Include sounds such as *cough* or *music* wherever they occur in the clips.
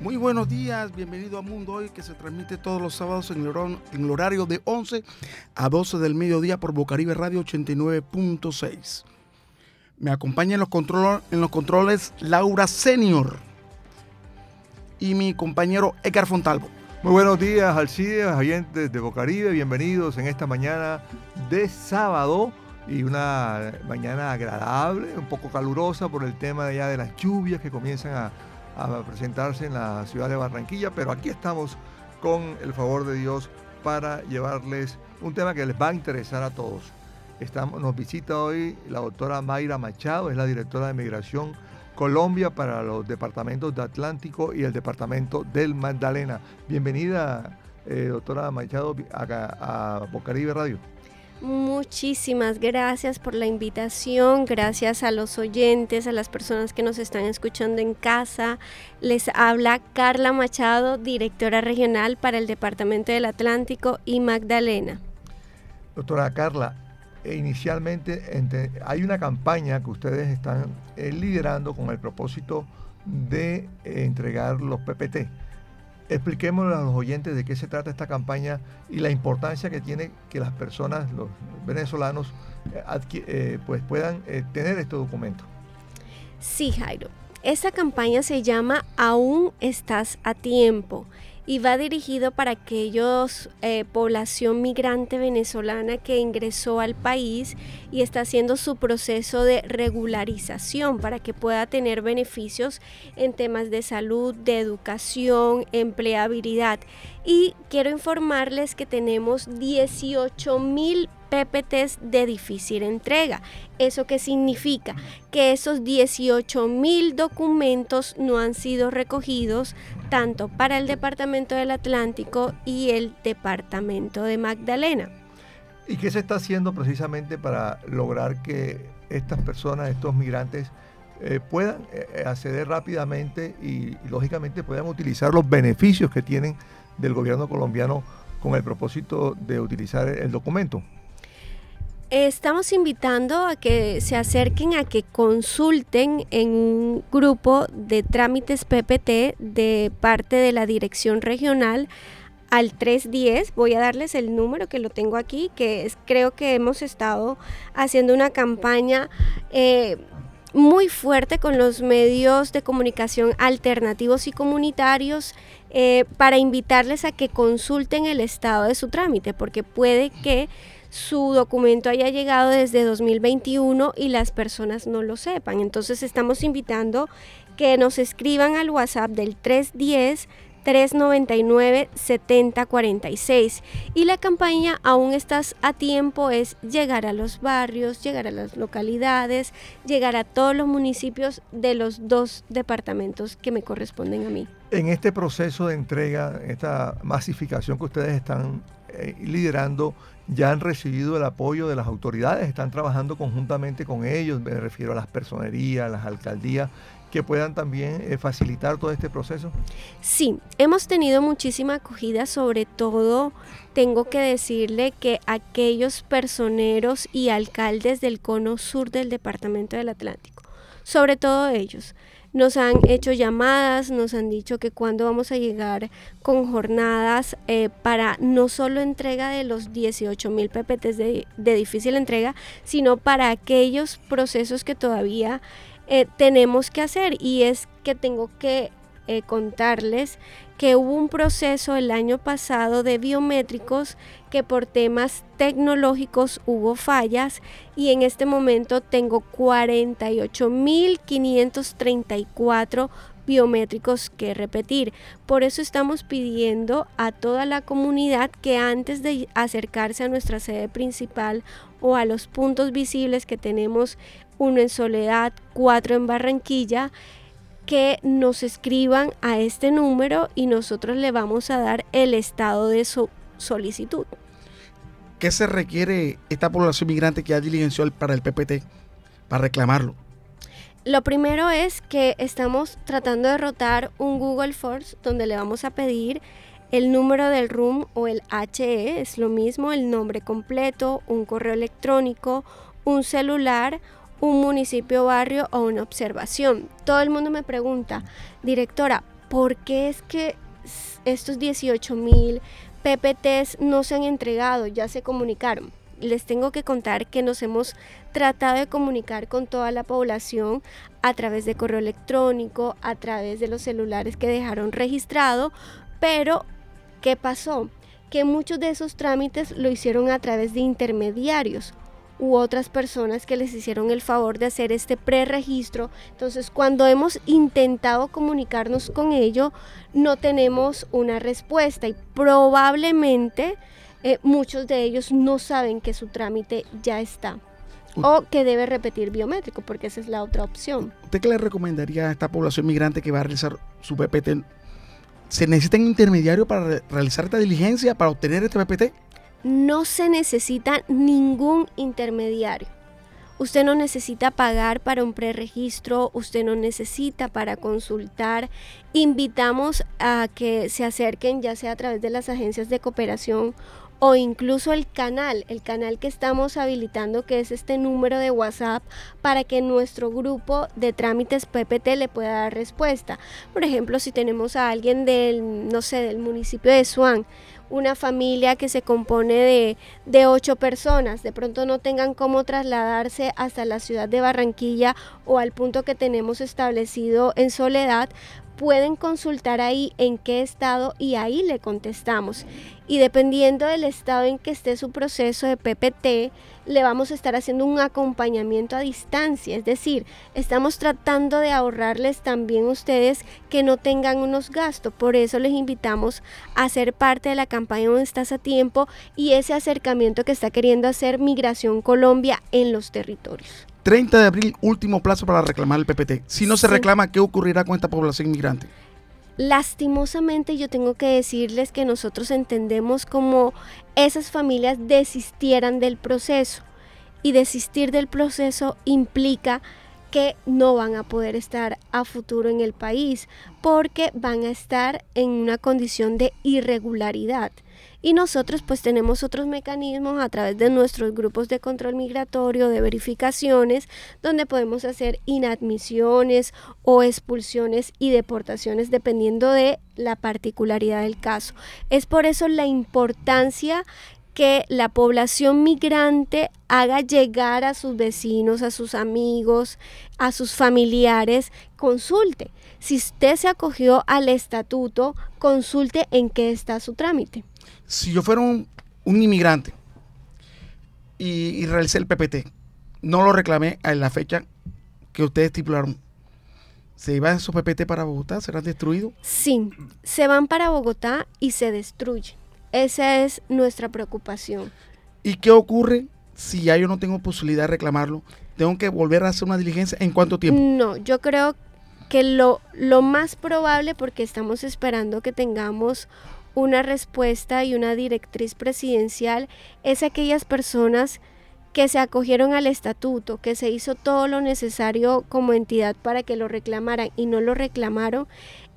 Muy buenos días, bienvenido a Mundo Hoy que se transmite todos los sábados en el, horario de 11 a 12 del mediodía por Bocaribe Radio 89.6. Me acompaña en los, controles Laura Senior y mi compañero Edgar Fontalvo. Muy buenos días, Alcides, oyentes de Bocaribe, bienvenidos en esta mañana de sábado y una mañana agradable, un poco calurosa por el tema ya de las lluvias que comienzan a a presentarse en la ciudad de Barranquilla, pero aquí estamos con el favor de Dios para llevarles un tema que les va a interesar a todos. Estamos, nos visita hoy la doctora Mayra Machado, es la directora de Migración Colombia para los departamentos de Atlántico y el departamento del Magdalena. Bienvenida, eh, doctora Machado, a, a Bocaribe Radio. Muchísimas gracias por la invitación, gracias a los oyentes, a las personas que nos están escuchando en casa. Les habla Carla Machado, directora regional para el Departamento del Atlántico y Magdalena. Doctora Carla, eh, inicialmente hay una campaña que ustedes están eh, liderando con el propósito de eh, entregar los PPT Expliquémosle a los oyentes de qué se trata esta campaña y la importancia que tiene que las personas, los venezolanos, eh, eh, pues puedan eh, tener este documento. Sí, Jairo. Esta campaña se llama Aún estás a tiempo y va dirigido para aquellos eh, población migrante venezolana que ingresó al país y está haciendo su proceso de regularización para que pueda tener beneficios en temas de salud, de educación, empleabilidad. Y quiero informarles que tenemos 18 mil PPTs de difícil entrega. ¿Eso qué significa? Que esos 18 mil documentos no han sido recogidos tanto para el Departamento del Atlántico y el Departamento de Magdalena. ¿Y qué se está haciendo precisamente para lograr que estas personas, estos migrantes, eh, puedan eh, acceder rápidamente y, lógicamente puedan utilizar los beneficios que tienen del gobierno colombiano con el propósito de utilizar el documento? Estamos invitando a que se acerquen a que consulten en un grupo de trámites PPT de parte de la dirección regional al 310. Voy a darles el número que lo tengo aquí, que es, creo que hemos estado haciendo una campaña eh, muy fuerte con los medios de comunicación alternativos y comunitarios eh, para invitarles a que consulten el estado de su trámite, porque puede que su documento haya llegado desde 2021 y las personas no lo sepan. Entonces estamos invitando que nos escriban al WhatsApp del 310 399 7046 y la campaña aún estás a tiempo es llegar a los barrios, llegar a las localidades, llegar a todos los municipios de los dos departamentos que me corresponden a mí. En este proceso de entrega, esta masificación que ustedes están eh, liderando, ya han recibido el apoyo de las autoridades, están trabajando conjuntamente con ellos, me refiero a las personerías, las alcaldías, que puedan también eh, facilitar todo este proceso? Sí, hemos tenido muchísima acogida, sobre todo tengo que decirle que aquellos personeros y alcaldes del cono sur del Departamento del Atlántico, sobre todo ellos, nos han hecho llamadas, nos han dicho que cuando vamos a llegar con jornadas eh, para no solo entrega de los 18 mil PPTs de, difícil entrega, sino para aquellos procesos que todavía eh, tenemos que hacer. Y es que tengo que eh, contarles que hubo un proceso el año pasado de biométricos que por temas tecnológicos hubo fallas y en este momento tengo 48.534 biométricos que repetir. Por eso estamos pidiendo a toda la comunidad que antes de acercarse a nuestra sede principal o a los puntos visibles que tenemos, uno en Soledad, cuatro en Barranquilla, que nos escriban a este número y nosotros le vamos a dar el estado de su solicitud. ¿Qué se requiere esta población migrante que ya diligenció para el PPT para reclamarlo? Lo primero es que estamos tratando de rotar un Google Force donde le vamos a pedir el número del room o el HE, es lo mismo, el nombre completo, un correo electrónico, un celular, un municipio, barrio o una observación. Todo el mundo me pregunta, directora, ¿por qué es que estos 18 mil PPTs no se han entregado, ya se comunicaron? les tengo que contar que nos hemos tratado de comunicar con toda la población a través de correo electrónico, a través de los celulares que dejaron registrado, pero ¿qué pasó? Que muchos de esos trámites lo hicieron a través de intermediarios u otras personas que les hicieron el favor de hacer este preregistro. Entonces, cuando hemos intentado comunicarnos con ello, no tenemos una respuesta y probablemente eh, muchos de ellos no saben que su trámite ya está o que debe repetir biométrico, porque esa es la otra opción. ¿Usted qué le recomendaría a esta población migrante que va a realizar su PPT? ¿Se necesita un intermediario para realizar esta diligencia, para obtener este PPT? No se necesita ningún intermediario. Usted no necesita pagar para un preregistro, usted no necesita para consultar. Invitamos a que se acerquen ya sea a través de las agencias de cooperación o incluso el canal, el canal que estamos habilitando que es este número de WhatsApp para que nuestro grupo de trámites PPT le pueda dar respuesta. Por ejemplo, si tenemos a alguien del, no sé, del municipio de Swan, una familia que se compone de, de ocho personas, de pronto no tengan cómo trasladarse hasta la ciudad de Barranquilla o al punto que tenemos establecido en Soledad, pueden consultar ahí en qué estado y ahí le contestamos. Y dependiendo del estado en que esté su proceso de PPT, le vamos a estar haciendo un acompañamiento a distancia. Es decir, estamos tratando de ahorrarles también ustedes que no tengan unos gastos. Por eso les invitamos a ser parte de la campaña donde estás a tiempo y ese acercamiento que está queriendo hacer Migración Colombia en los territorios. 30 de abril, último plazo para reclamar el PPT. Si no se reclama, ¿qué ocurrirá con esta población inmigrante? Lastimosamente yo tengo que decirles que nosotros entendemos como esas familias desistieran del proceso y desistir del proceso implica que no van a poder estar a futuro en el país porque van a estar en una condición de irregularidad. Y nosotros pues tenemos otros mecanismos a través de nuestros grupos de control migratorio, de verificaciones, donde podemos hacer inadmisiones o expulsiones y deportaciones dependiendo de la particularidad del caso. Es por eso la importancia que la población migrante haga llegar a sus vecinos, a sus amigos, a sus familiares, consulte. Si usted se acogió al estatuto, consulte en qué está su trámite. Si yo fuera un, inmigrante y, realicé el PPT, no lo reclamé en la fecha que ustedes estipularon, ¿Se iban esos PPT para Bogotá? ¿Serán destruidos? Sí, se van para Bogotá y se destruyen. Esa es nuestra preocupación. ¿Y qué ocurre si ya yo no tengo posibilidad de reclamarlo? ¿Tengo que volver a hacer una diligencia? ¿En cuánto tiempo? No, yo creo que lo, lo más probable, porque estamos esperando que tengamos una respuesta y una directriz presidencial, es aquellas personas que se acogieron al estatuto, que se hizo todo lo necesario como entidad para que lo reclamaran y no lo reclamaron,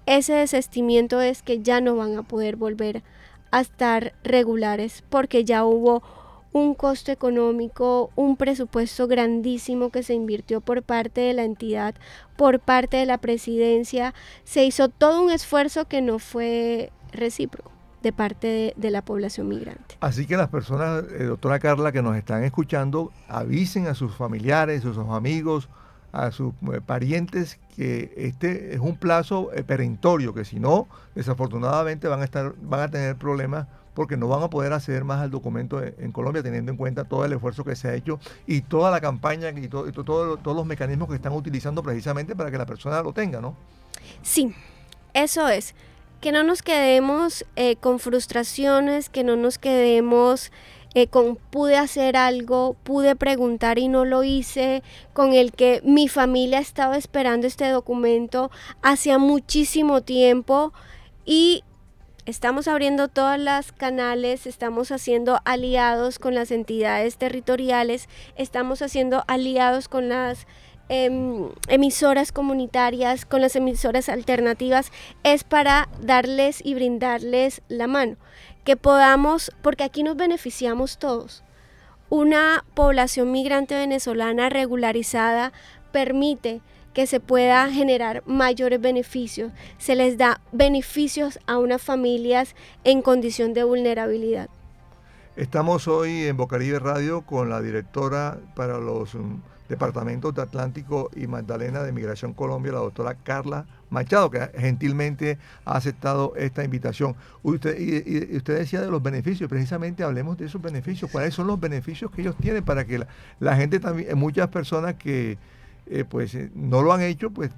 ese desestimiento es que ya no van a poder volver a estar regulares porque ya hubo un costo económico, un presupuesto grandísimo que se invirtió por parte de la entidad, por parte de la presidencia. Se hizo todo un esfuerzo que no fue recíproco de parte de, la población migrante. Así que las personas, eh, doctora Carla, que nos están escuchando, avisen a sus familiares, a sus amigos, a sus eh, parientes que este es un plazo eh, perentorio, que si no, desafortunadamente van a estar, van a tener problemas porque no van a poder acceder más al documento en Colombia teniendo en cuenta todo el esfuerzo que se ha hecho y toda la campaña y, todo, todos los mecanismos que están utilizando precisamente para que la persona lo tenga, ¿no? Sí, eso es. Que no nos quedemos eh, con frustraciones, que no nos quedemos eh, con pude hacer algo, pude preguntar y no lo hice, con el que mi familia estaba esperando este documento hacía muchísimo tiempo y estamos abriendo todas las canales, estamos haciendo aliados con las entidades territoriales, estamos haciendo aliados con las em, emisoras comunitarias, con las emisoras alternativas, es para darles y brindarles la mano que podamos, porque aquí nos beneficiamos todos. Una población migrante venezolana regularizada permite que se pueda generar mayores beneficios, se les da beneficios a unas familias en condición de vulnerabilidad. Estamos hoy en Bocaribe Radio con la directora para los departamentos de Atlántico y Magdalena de Migración Colombia, la doctora Carla Machado, que gentilmente ha aceptado esta invitación. Usted, y, usted decía de los beneficios, precisamente hablemos de esos beneficios. ¿Cuáles son los beneficios que ellos tienen para que la, gente también, muchas personas que eh, pues eh, no lo han hecho, pues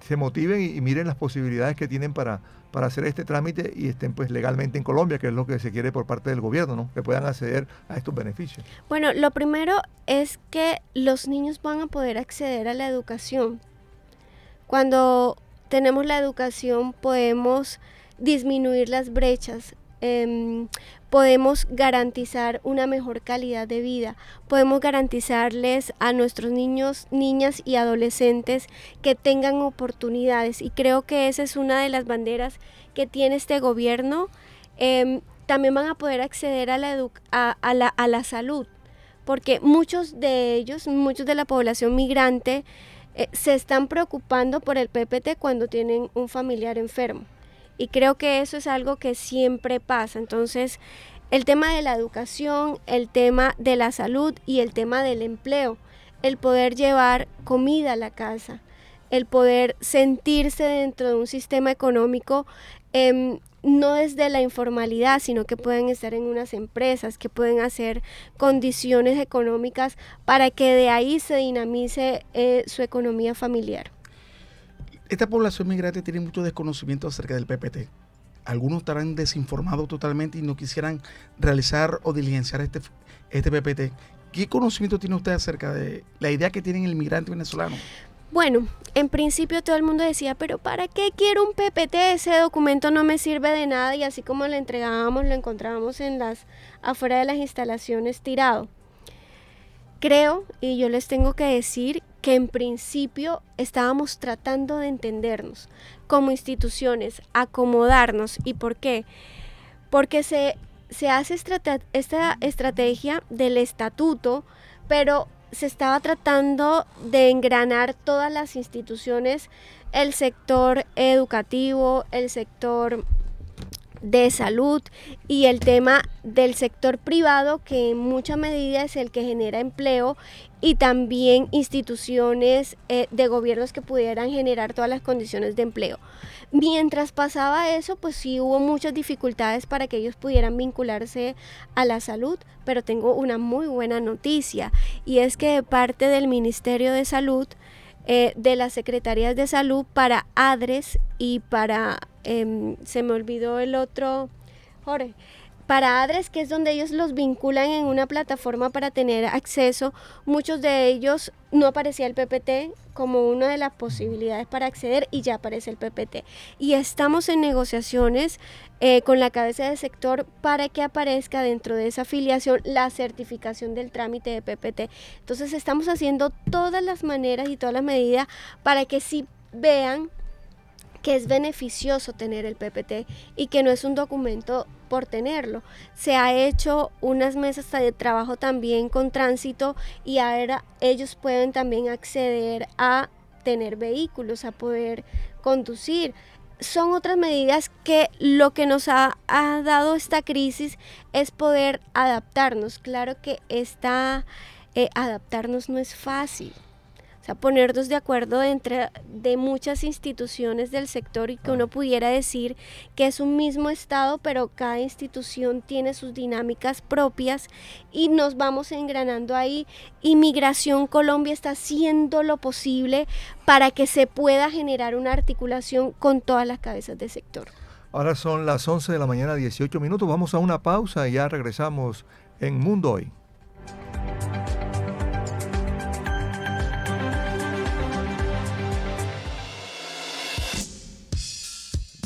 se motiven y, miren las posibilidades que tienen para, para hacer este trámite y estén pues legalmente en Colombia, que es lo que se quiere por parte del gobierno, ¿no? Que puedan acceder a estos beneficios. Bueno, lo primero es que los niños van a poder acceder a la educación. Cuando tenemos la educación podemos disminuir las brechas, em, podemos garantizar una mejor calidad de vida, podemos garantizarles a nuestros niños, niñas y adolescentes que tengan oportunidades y creo que esa es una de las banderas que tiene este gobierno. Em, también van a poder acceder a la, a, a la salud, porque muchos de ellos, muchos de la población migrante, eh, se están preocupando por el PPT cuando tienen un familiar enfermo. Y creo que eso es algo que siempre pasa. Entonces, el tema de la educación, el tema de la salud y el tema del empleo, el poder llevar comida a la casa, el poder sentirse dentro de un sistema económico em, no desde la informalidad, sino que pueden estar en unas empresas, que pueden hacer condiciones económicas para que de ahí se dinamice eh, su economía familiar. Esta población migrante tiene mucho desconocimiento acerca del PPT. Algunos estarán desinformados totalmente y no quisieran realizar o diligenciar este, este PPT. ¿Qué conocimiento tiene usted acerca de la idea que tiene el migrante venezolano? Bueno, en principio todo el mundo decía, pero ¿para qué quiero un PPT? Ese documento no me sirve de nada y así como lo entregábamos, lo encontrábamos en las afuera de las instalaciones tirado. Creo, y yo les tengo que decir, que en principio estábamos tratando de entendernos como instituciones, acomodarnos. ¿Y por qué? Porque se, se hace esta estrategia del estatuto, pero se estaba tratando de engranar todas las instituciones, el sector educativo, el sector de salud y el tema del sector privado que en mucha medida es el que genera empleo y también instituciones eh, de gobiernos que pudieran generar todas las condiciones de empleo. Mientras pasaba eso, pues sí hubo muchas dificultades para que ellos pudieran vincularse a la salud, pero tengo una muy buena noticia y es que de parte del Ministerio de Salud, eh, de las Secretarías de Salud para ADRES y para, em, se me olvidó el otro, Jorge, para ADRES, que es donde ellos los vinculan en una plataforma para tener acceso. Muchos de ellos no aparecía el PPT como una de las posibilidades para acceder y ya aparece el PPT. Y estamos en negociaciones eh, con la cabeza del sector para que aparezca dentro de esa afiliación la certificación del trámite de PPT. Entonces estamos haciendo todas las maneras y todas las medidas para que sí vean que es beneficioso tener el PPT y que no es un documento por tenerlo. Se ha hecho unas mesas de trabajo también con tránsito y ahora ellos pueden también acceder a tener vehículos, a poder conducir. Son otras medidas que lo que nos ha, dado esta crisis es poder adaptarnos. Claro que esta eh, adaptarnos no es fácil sea, ponernos de acuerdo entre de muchas instituciones del sector y que uno pudiera decir que es un mismo estado, pero cada institución tiene sus dinámicas propias y nos vamos engranando ahí. Inmigración Colombia está haciendo lo posible para que se pueda generar una articulación con todas las cabezas del sector. Ahora son las 11 de la mañana, 18 minutos. Vamos a una pausa y ya regresamos en Mundo Hoy.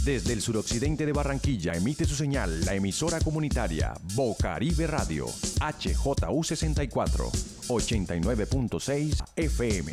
Desde el suroccidente de Barranquilla emite su señal la emisora comunitaria Bocaribe Radio, HJU64, 89.6 FM.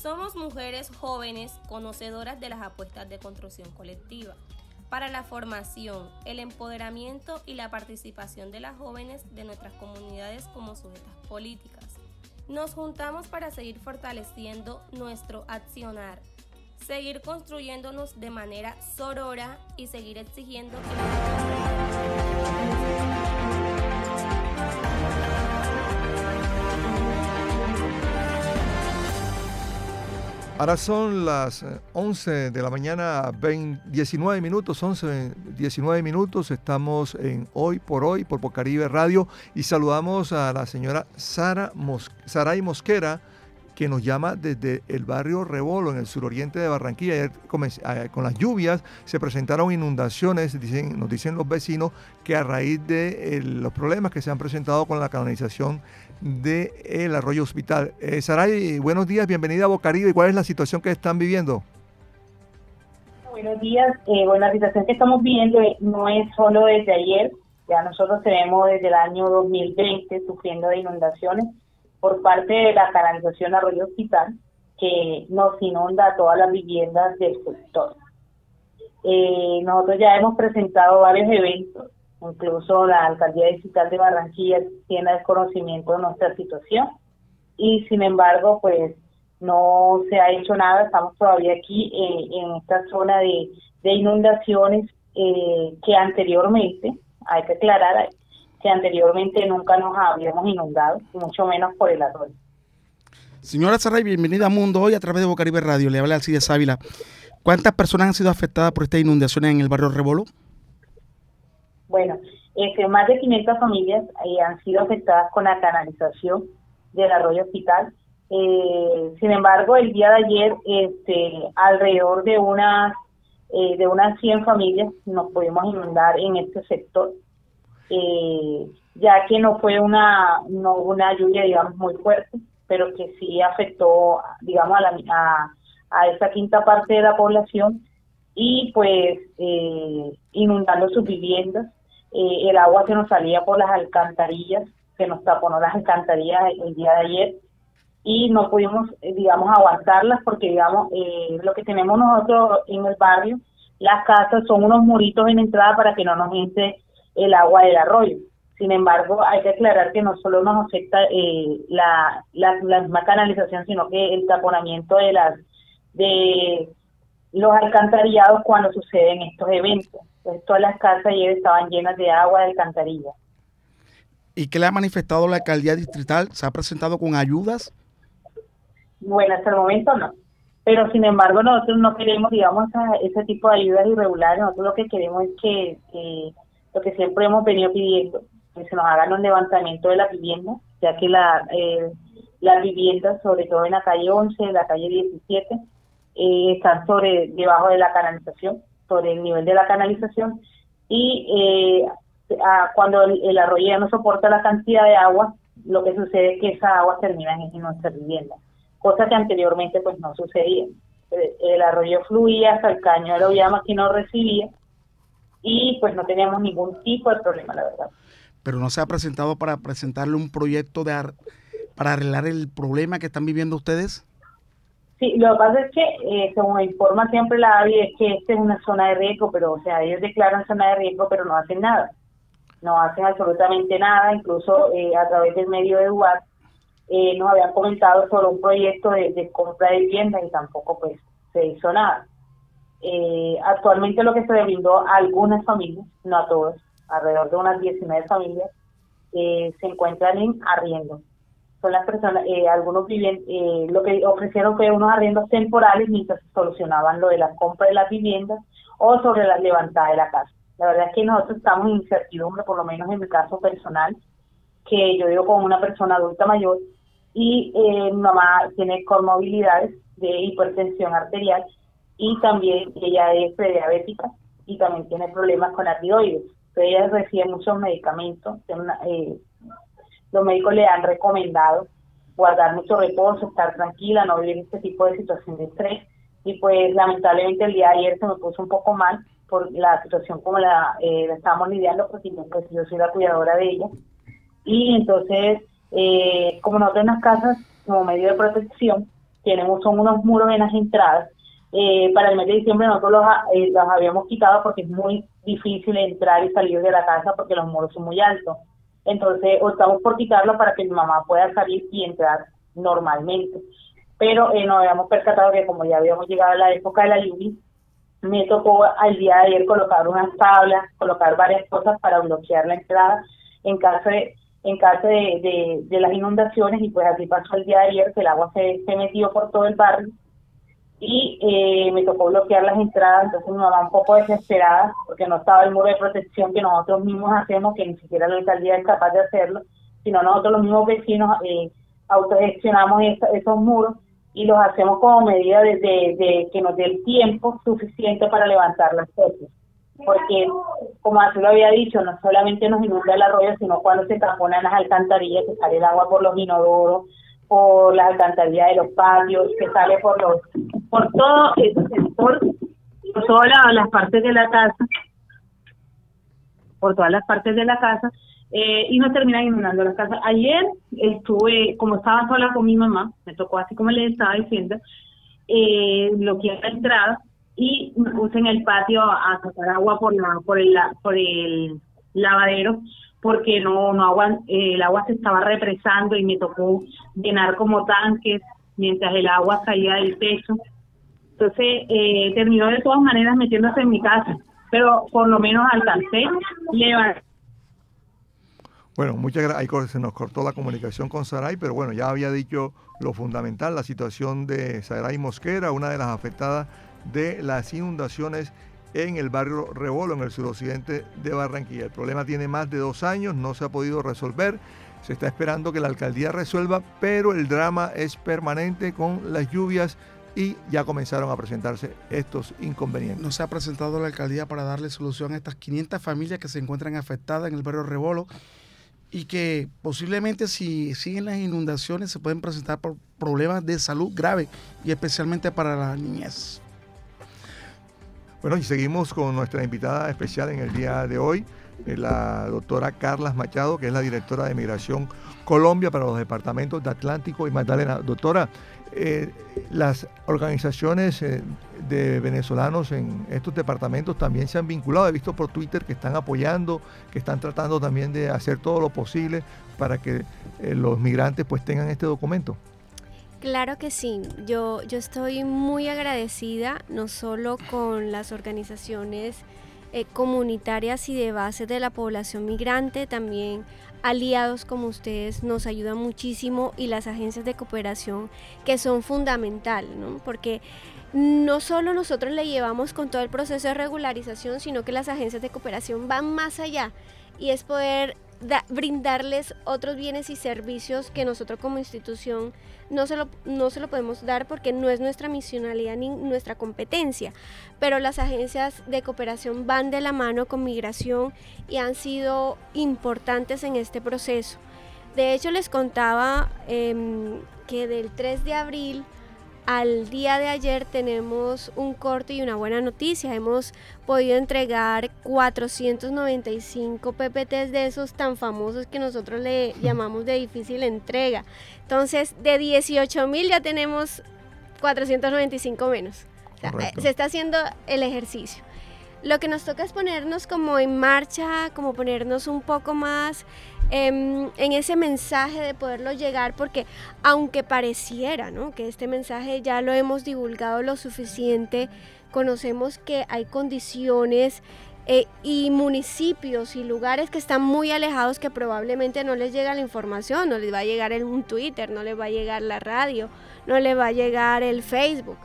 Somos mujeres jóvenes conocedoras de las apuestas de construcción colectiva para la formación, el empoderamiento y la participación de las jóvenes de nuestras comunidades como sujetas políticas. Nos juntamos para seguir fortaleciendo nuestro accionar, seguir construyéndonos de manera sorora y seguir exigiendo que Ahora son las 11 eh, de la mañana, 19 minutos, 11, 19 minutos. Estamos en Hoy por Hoy por Bocaribe Radio y saludamos a la señora Sara Mos Saray Mosquera, que nos llama desde el barrio Rebolo, en el suroriente de Barranquilla. Ayer con las lluvias se presentaron inundaciones, nos dicen los vecinos, que a raíz de eh, los problemas que se han presentado con la canalización del arroyo hospital. Eh, Saray, buenos días, bienvenida a Bocaribe. ¿Cuál es la situación que están viviendo? Buenos días. Eh, bueno, la situación que estamos viviendo no es solo desde ayer, ya nosotros tenemos desde el año 2020 sufriendo de inundaciones por parte de la canalización Arroyo Hospital, que nos inunda todas las viviendas del sector. Eh, nosotros ya hemos presentado varios eventos, incluso la Alcaldía Digital de Barranquilla tiene el conocimiento de nuestra situación y sin embargo pues no se ha hecho nada, estamos todavía aquí eh, en esta zona de, inundaciones eh, que anteriormente, hay que aclarar, que anteriormente nunca nos habíamos inundado, mucho menos por el arroyo. Señora Saray, bienvenida a Mundo Hoy a través de Bocaribe Radio. Le habla Alcides Ávila. ¿Cuántas personas han sido afectadas por estas inundaciones en el barrio Rebolo? Bueno, este, más de 500 familias eh, han sido afectadas con la canalización del arroyo hospital. Eh, sin embargo, el día de ayer, este, alrededor de unas eh, de unas 100 familias nos pudimos inundar en este sector eh, ya que no fue una, no una lluvia, digamos, muy fuerte, pero que sí afectó, digamos, a, la, a, esa quinta parte de la población y pues eh, inundando sus viviendas. Eh, el agua que nos salía por las alcantarillas, que nos taponó las alcantarillas el día de ayer y no pudimos, eh, digamos, aguantarlas porque, digamos, lo que tenemos nosotros en el barrio, las casas son unos muritos en entrada para que no nos entre el agua del arroyo. Sin embargo, hay que aclarar que no solo nos afecta eh, la, la, misma canalización, sino que el taponamiento de las de los alcantarillados cuando suceden estos eventos. Pues todas las casas ayer estaban llenas de agua de alcantarilla. ¿Y qué le ha manifestado la alcaldía distrital? ¿Se ha presentado con ayudas? Bueno, hasta el momento no. Pero sin embargo, nosotros no queremos, digamos, ese tipo de ayudas irregulares. Nosotros lo que queremos es que lo que siempre hemos venido pidiendo, que se nos hagan un levantamiento de la vivienda, ya que la, eh, las viviendas, sobre todo en la calle 11, en la calle 17, eh, están sobre debajo de la canalización, sobre el nivel de la canalización, y eh, cuando el, arroyo ya no soporta la cantidad de agua, lo que sucede es que esa agua termina en, nuestra vivienda, cosa que anteriormente pues no sucedía. El, arroyo fluía hasta el caño de llama que no recibía, y pues no teníamos ningún tipo de problema, la verdad. Pero no se ha presentado para presentarle un proyecto de para arreglar el problema que están viviendo ustedes. Sí, lo que pasa es que, eh, según informa siempre la AVI, es que esta es una zona de riesgo, pero, o sea, ellos declaran zona de riesgo, pero no hacen nada. No hacen absolutamente nada, incluso eh, a través del medio de UAS eh, nos habían comentado sobre un proyecto de, compra de viviendas y tampoco, pues, se hizo nada. Eh, actualmente lo que se brindó a algunas familias, no a todas, alrededor de unas 19 familias, eh, se encuentran en arriendo. Son las personas, eh, algunos viven, eh, lo que ofrecieron fue unos arriendos temporales mientras solucionaban lo de la compra de las viviendas o sobre la levantada de la casa. La verdad es que nosotros estamos en incertidumbre, por lo menos en mi caso personal, que yo vivo con una persona adulta mayor y mi mamá tiene comorbilidades de hipertensión arterial y también ella es prediabética y también tiene problemas con la tiroides. Entonces ella recibe muchos medicamentos. Eh, los médicos le han recomendado guardar mucho reposo, estar tranquila, no vivir este tipo de situación de estrés. Y pues lamentablemente el día de ayer se me puso un poco mal por la situación como la, eh, estábamos lidiando, porque pues, yo soy la cuidadora de ella. Y entonces, eh, como nosotros en las casas, como medio de protección, tenemos son unos muros en las entradas eh, para el mes de diciembre nosotros los, eh, los, habíamos quitado porque es muy difícil entrar y salir de la casa porque los muros son muy altos. Entonces optamos por quitarlo para que mi mamá pueda salir y entrar normalmente. Pero eh, nos habíamos percatado que como ya habíamos llegado a la época de la lluvia, me tocó al día de ayer colocar unas tablas, colocar varias cosas para bloquear la entrada en caso de en caso de, de, las inundaciones y pues así pasó el día de ayer que el agua se, se metió por todo el barrio y eh, me tocó bloquear las entradas, entonces mi mamá un poco desesperada porque no estaba el muro de protección que nosotros mismos hacemos, que ni siquiera la alcaldía es capaz de hacerlo, sino nosotros los mismos vecinos eh, autogestionamos esos muros y los hacemos como medida de, que nos dé el tiempo suficiente para levantar las cosas. Porque, como así lo había dicho, no solamente nos inunda el arroyo, sino cuando se taponan las alcantarillas, que sale el agua por los inodoros, por las alcantarillas de los patios, que sale por los por todo el sector, por todas las partes de la casa, por todas las partes de la casa, eh, y nos terminan inundando la casa. Ayer estuve, como estaba sola con mi mamá, me tocó así como le estaba diciendo, eh, bloqueé la entrada y me puse en el patio a sacar agua por la por el por el lavadero porque no, no agua, eh, el agua se estaba represando y me tocó llenar como tanques mientras el agua caía del techo. Entonces eh, terminó de todas maneras metiéndose en mi casa, pero por lo menos alcancé levantar. Bueno, muchas gracias. Se nos cortó la comunicación con Saray, pero bueno, ya había dicho lo fundamental, la situación de Saray Mosquera, una de las afectadas de las inundaciones en el barrio Rebolo, en el suroccidente de Barranquilla. El problema tiene más de dos años, no se ha podido resolver. Se está esperando que la alcaldía resuelva, pero el drama es permanente con las lluvias y ya comenzaron a presentarse estos inconvenientes. No se ha presentado la alcaldía para darle solución a estas 500 familias que se encuentran afectadas en el barrio Rebolo y que posiblemente si siguen las inundaciones se pueden presentar problemas de salud graves y especialmente para la niñez. Bueno, y seguimos con nuestra invitada especial en el día de hoy, eh, la doctora Carla Machado, que es la directora de Migración Colombia para los departamentos de Atlántico y Magdalena. Doctora, eh, las organizaciones eh, de venezolanos en estos departamentos también se han vinculado. He visto por Twitter que están apoyando, que están tratando también de hacer todo lo posible para que los migrantes pues tengan este documento. Claro que sí, yo, yo estoy muy agradecida no solo con las organizaciones eh, comunitarias y de base de la población migrante, también aliados como ustedes nos ayudan muchísimo y las agencias de cooperación que son fundamental, ¿no? porque no solo nosotros le llevamos con todo el proceso de regularización, sino que las agencias de cooperación van más allá y es poder brindarles otros bienes y servicios que nosotros como institución no se, lo, no se lo podemos dar porque no es nuestra misionalidad ni nuestra competencia, pero las agencias de cooperación van de la mano con migración y han sido importantes en este proceso. De hecho, les contaba em, que del 3 de abril al día de ayer tenemos un corte y una buena noticia. Hemos podido entregar 495 PPTs de esos tan famosos que nosotros le *laughs* llamamos de difícil entrega. Entonces, de 18 mil ya tenemos 495 menos. Eh, se está haciendo el ejercicio. Lo que nos toca es ponernos como en marcha, como ponernos un poco más en, ese mensaje de poderlo llegar, porque aunque pareciera ¿no? que este mensaje ya lo hemos divulgado lo suficiente, conocemos que hay condiciones eh, y municipios y lugares que están muy alejados que probablemente no les llega la información, no les va a llegar el, un Twitter, no les va a llegar la radio, no les va a llegar el Facebook.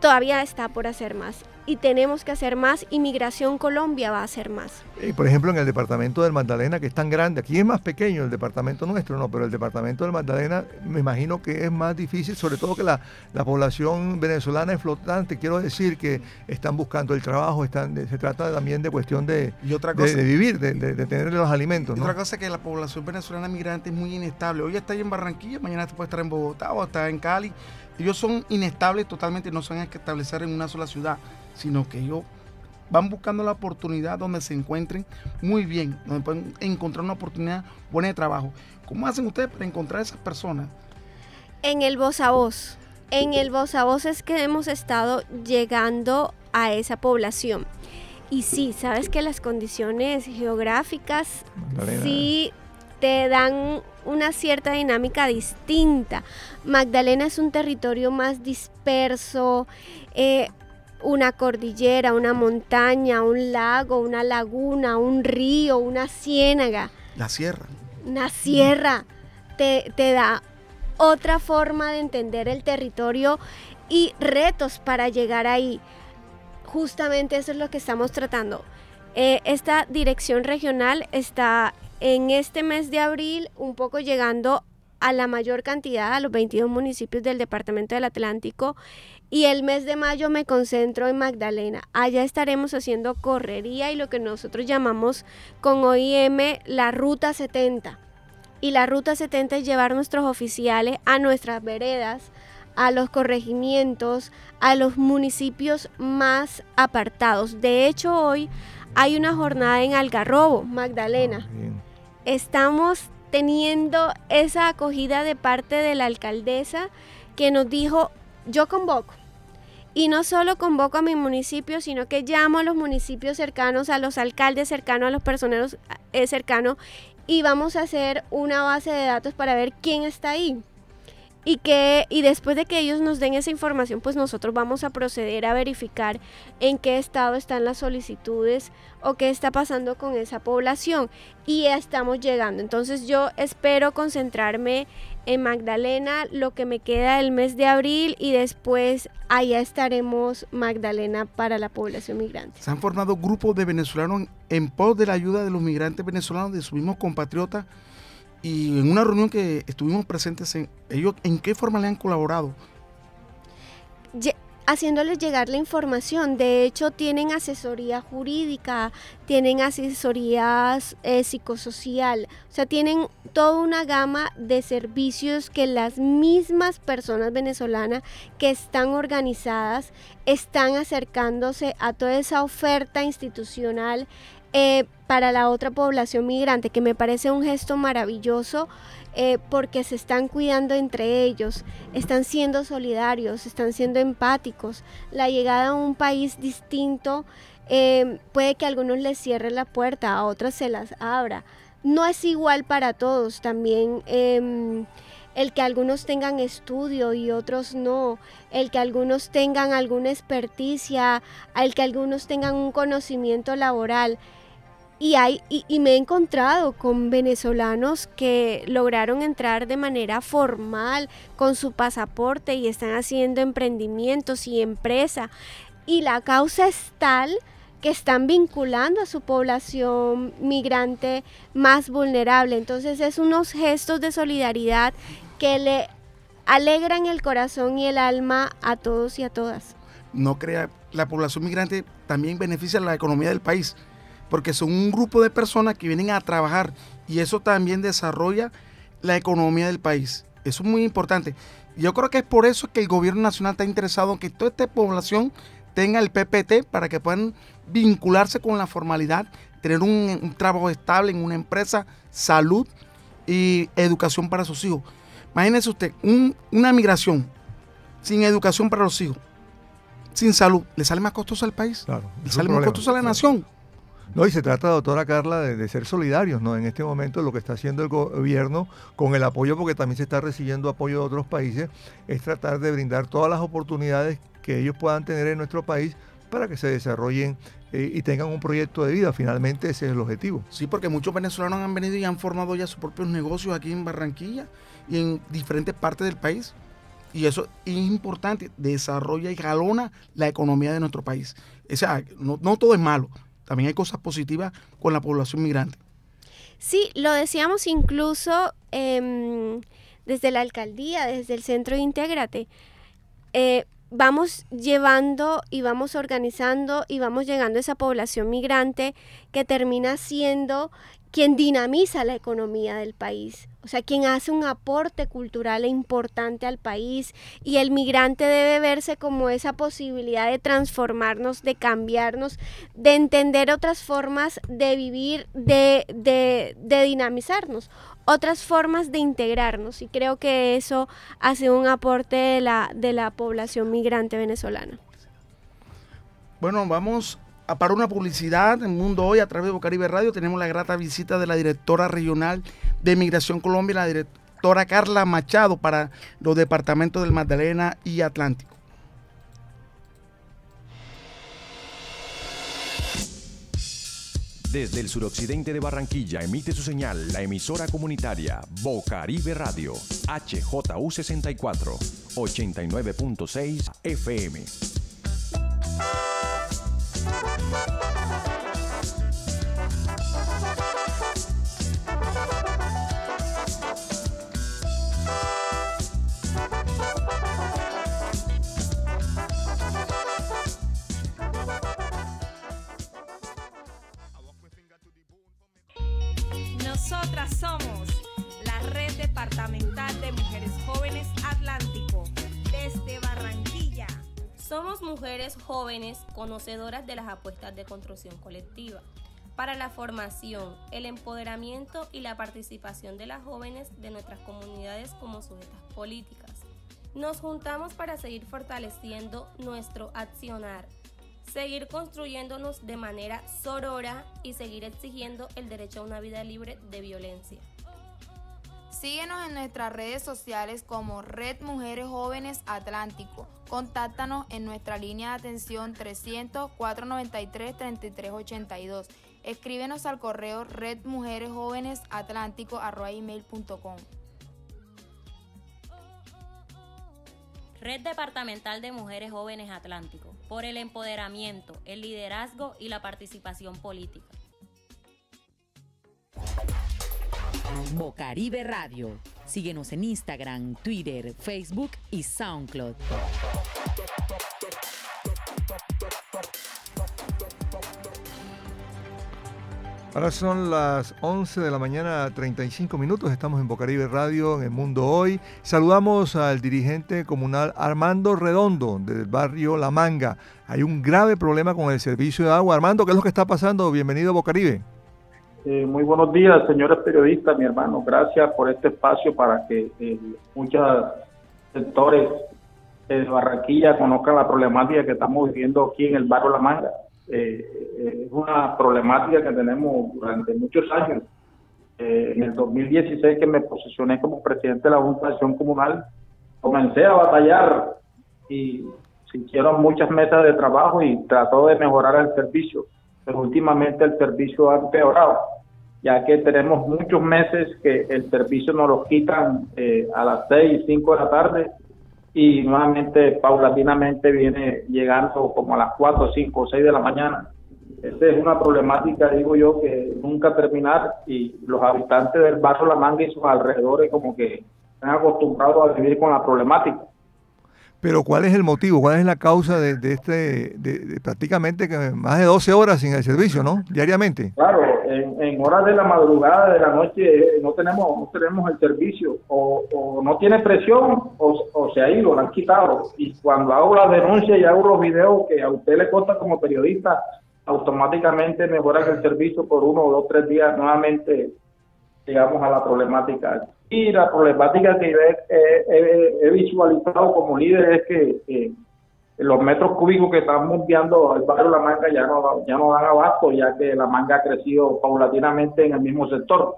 Todavía está por hacer más y tenemos que hacer más y Migración Colombia va a hacer más. Y por ejemplo, en el departamento del Magdalena, que es tan grande, aquí es más pequeño el departamento nuestro, no, pero el departamento del Magdalena me imagino que es más difícil, sobre todo que la, población venezolana es flotante, quiero decir que están buscando el trabajo, están, se trata también de cuestión de, de, vivir, de, de, tener los alimentos. Y otra cosa es que la población venezolana migrante es muy inestable. Hoy está ahí en Barranquilla, mañana puede estar en Bogotá o está en Cali. Ellos son inestables totalmente, no se van a establecer en una sola ciudad sino que ellos van buscando la oportunidad donde se encuentren muy bien, donde pueden encontrar una oportunidad buena de trabajo. ¿Cómo hacen ustedes para encontrar a esas personas? En el voz a voz. En el voz a voz es que hemos estado llegando a esa población. Y sí, sabes que las condiciones geográficas sí te dan una cierta dinámica distinta. Magdalena es un territorio más disperso. Eh, una cordillera, una montaña, un lago, una laguna, un río, una ciénaga. La sierra. Una sierra te, da otra forma de entender el territorio y retos para llegar ahí. Justamente eso es lo que estamos tratando. Eh, esta dirección regional está en este mes de abril un poco llegando a la mayor cantidad, a los 22 municipios del Departamento del Atlántico y el mes de mayo me concentro en Magdalena. Allá estaremos haciendo correría y lo que nosotros llamamos con OIM la Ruta 70. Y la Ruta 70 es llevar nuestros oficiales a nuestras veredas, a los corregimientos, a los municipios más apartados. De hecho, hoy hay una jornada en Algarrobo, Magdalena. Ah, Estamos teniendo esa acogida de parte de la alcaldesa que nos dijo, yo convoco y no solo convoco a mi municipio, sino que llamo a los municipios cercanos, a los alcaldes cercanos, a los personeros eh, cercanos y vamos a hacer una base de datos para ver quién está ahí. Y, que, y después de que ellos nos den esa información, pues nosotros vamos a proceder a verificar en qué estado están las solicitudes o qué está pasando con esa población. Y ya estamos llegando. Entonces yo espero concentrarme en Magdalena lo que me queda el mes de abril y después allá estaremos Magdalena para la población migrante. Se han formado grupos de venezolanos en pos de la ayuda de los migrantes venezolanos, de sus mismos compatriotas y en una reunión que estuvimos presentes, en, ellos, ¿en qué forma le han colaborado? haciéndoles llegar la información. De hecho, tienen asesoría jurídica, tienen asesoría eh, psicosocial, o sea, tienen toda una gama de servicios que las mismas personas venezolanas que están organizadas están acercándose a toda esa oferta institucional eh, para la otra población migrante, que me parece un gesto maravilloso eh, porque se están cuidando entre ellos, están siendo solidarios, están siendo empáticos. La llegada a un país distinto eh, puede que a algunos les cierre la puerta, a otros se las abra. No es igual para todos también. Em, el que algunos tengan estudio y otros no, el que algunos tengan alguna experticia, el que algunos tengan un conocimiento laboral. Y, hay, y, me he encontrado con venezolanos que lograron entrar de manera formal con su pasaporte y están haciendo emprendimientos y empresa. Y la causa es tal que están vinculando a su población migrante más vulnerable. Entonces es unos gestos de solidaridad que le alegran el corazón y el alma a todos y a todas. No crea, la población migrante también beneficia a la economía del país porque son un grupo de personas que vienen a trabajar y eso también desarrolla la economía del país. Eso es muy importante. Yo creo que es por eso que el gobierno nacional está interesado en que toda esta población tenga el PPT para que puedan vincularse con la formalidad, tener un, trabajo estable en una empresa, salud y educación para sus hijos. Imagínese usted, una migración sin educación para los hijos, sin salud, ¿le sale más costoso al país? Claro, ¿Le sale más costoso a la nación? No, y se trata, doctora Carla, de, ser solidarios, ¿no? En este momento lo que está haciendo el gobierno con el apoyo, porque también se está recibiendo apoyo de otros países, es tratar de brindar todas las oportunidades que ellos puedan tener en nuestro país para que se desarrollen eh, y tengan un proyecto de vida. Finalmente ese es el objetivo. Sí, porque muchos venezolanos han venido y han formado ya sus propios negocios aquí en Barranquilla y en diferentes partes del país. Y eso es importante, desarrolla y jalona la economía de nuestro país. O sea, no, no todo es malo, también hay cosas positivas con la población migrante. Sí, lo decíamos incluso em, desde la alcaldía, desde el centro de Integrate. Eh, vamos llevando y vamos organizando y vamos llegando a esa población migrante que termina siendo quien dinamiza la economía del país, o sea, quien hace un aporte cultural importante al país y el migrante debe verse como esa posibilidad de transformarnos, de cambiarnos, de entender otras formas de vivir, de, de, de dinamizarnos, otras formas de integrarnos y creo que eso hace un aporte de la, de la población migrante venezolana. Bueno, vamos a para una publicidad en Mundo Hoy a través de Bocaribe Radio. Tenemos la grata visita de la directora regional de Migración Colombia, la directora Carla Machado para los departamentos del Magdalena y Atlántico. Desde el suroccidente de Barranquilla emite su señal la emisora comunitaria Bocaribe Radio, HJU64, 89.6 FM. Mujeres jóvenes conocedoras de las apuestas de construcción colectiva para la formación, el empoderamiento y la participación de las jóvenes de nuestras comunidades como sujetas políticas. Nos juntamos para seguir fortaleciendo nuestro accionar, seguir construyéndonos de manera sorora y seguir exigiendo el derecho a una vida libre de violencia. Síguenos en nuestras redes sociales como Red Mujeres Jóvenes Atlántico. Contáctanos en nuestra línea de atención 300-493-3382. Escríbenos al correo redmujeresjovenesatlántico.com. Red Departamental de Mujeres Jóvenes Atlántico, por el empoderamiento, el liderazgo y la participación política. Bocaribe Radio. Síguenos en Instagram, Twitter, Facebook y SoundCloud. Ahora son las 11 de la mañana, 35 minutos. Estamos en Bocaribe Radio, en el mundo hoy. Saludamos al dirigente comunal Armando Redondo, del barrio La Manga. Hay un grave problema con el servicio de agua. Armando, ¿qué es lo que está pasando? Bienvenido a Bocaribe. Eh, muy buenos días, señores periodistas, mi hermano. Gracias por este espacio para que eh, muchos sectores de Barranquilla conozcan la problemática que estamos viviendo aquí en el barrio La Manga. Eh, es una problemática que tenemos durante muchos años. En el 2016 que me posicioné como presidente de la Junta de Acción Comunal, comencé a batallar y se hicieron muchas metas de trabajo y trató de mejorar el servicio, pero últimamente el servicio ha empeorado, ya que tenemos muchos meses que el servicio nos lo quitan eh, a las 6, 5 de la tarde y nuevamente paulatinamente viene llegando como a las 4, 5, 6 de la mañana. Esta es una problemática, digo yo, que nunca terminar y los habitantes del barrio La Manga y sus alrededores como que están acostumbrados a vivir con la problemática. Pero ¿cuál es el motivo? ¿Cuál es la causa de, de este, de, de prácticamente más de 12 horas sin el servicio, ¿no? Diariamente. Claro, en, horas de la madrugada, de la noche, eh, no tenemos no tenemos el servicio. O, o no tiene presión o, o, se ha ido, lo han quitado. Y cuando hago la denuncia y hago los videos que a usted le consta como periodista, automáticamente mejoran el servicio por uno o dos, tres días nuevamente llegamos a la problemática. Y la problemática que he, he visualizado como líder es que los metros cúbicos que están enviando al barrio La Manga ya no, ya no dan abasto, ya que La Manga ha crecido paulatinamente en el mismo sector.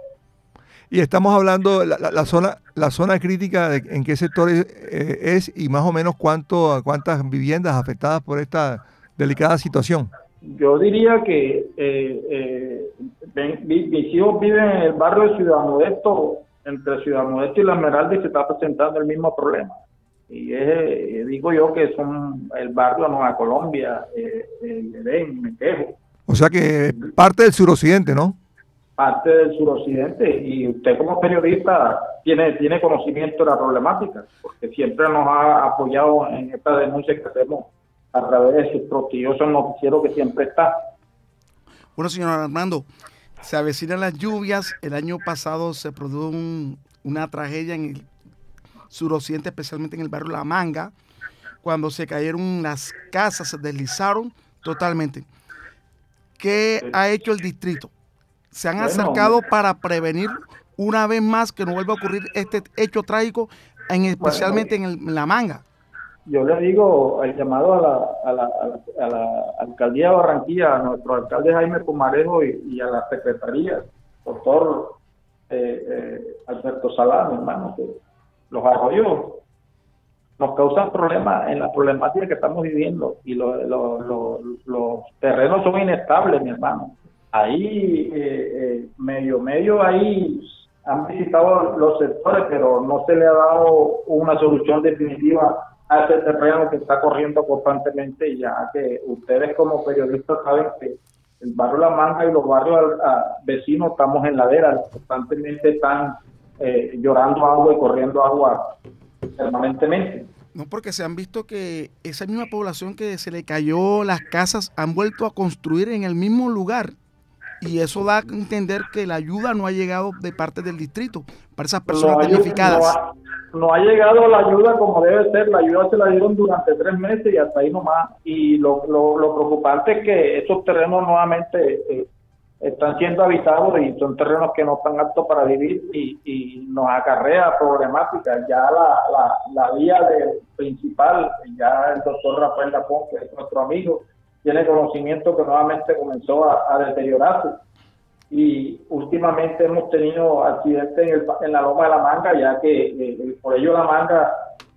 Y estamos hablando la, la, la zona la zona crítica de en qué sector es, eh, es, y más o menos cuánto cuántas viviendas afectadas por esta delicada situación. yo diría que eh, eh, mis hijos viven en el barrio de Ciudad Modesto, entre Ciudad Modesto y La Esmeralda, y se está presentando el mismo problema. Y es, digo yo que son el barrio Nueva Colombia, el Edén, me quejo. O sea que parte del suroccidente, ¿no? parte del suroccidente y usted como periodista tiene, tiene conocimiento de la problemática, porque siempre nos ha apoyado en esta denuncia que hacemos a través de su prestigioso noticiero que siempre está. Bueno, señor Armando, se avecinan las lluvias. El año pasado se produjo una tragedia en el suroccidente, especialmente en el barrio La Manga, cuando se cayeron las casas, se deslizaron totalmente. ¿Qué ha hecho el distrito? se han acercado para prevenir una vez más que no vuelva a ocurrir este hecho trágico, en, especialmente en, la manga. Yo le digo el llamado a la, a la, a la, alcaldía de Barranquilla, a nuestro alcalde Jaime Pumarejo y, a la secretaría, doctor eh, eh, Alberto Salán, hermano, que los arroyos nos causan problemas en la problemática que estamos viviendo y los terrenos son inestables, mi hermano. Ahí eh, eh, medio medio ahí han visitado los sectores, pero no se le ha dado una solución definitiva a ese terreno que está corriendo constantemente, ya que ustedes como periodistas saben que el barrio La Manga y los barrios vecinos estamos en ladera, constantemente están eh, llorando agua y corriendo agua permanentemente. No, porque se han visto que esa misma población que se le cayó las casas han vuelto a construir en el mismo lugar y eso da a entender que la ayuda no ha llegado de parte del distrito para esas personas damnificadas. No ha, llegado la ayuda como debe ser, la ayuda se la dieron durante tres meses y hasta ahí nomás. Y lo, lo, preocupante es que esos terrenos nuevamente eh, están siendo habitados y son terrenos que no están aptos para vivir y, y nos acarrea problemáticas. Ya la, la, la vía de, principal, ya el doctor Rafael Lapón, que es nuestro amigo, tiene conocimiento que nuevamente comenzó a, deteriorarse. Y últimamente hemos tenido accidentes en, la Loma de la Manga, ya que eh, por ello la manga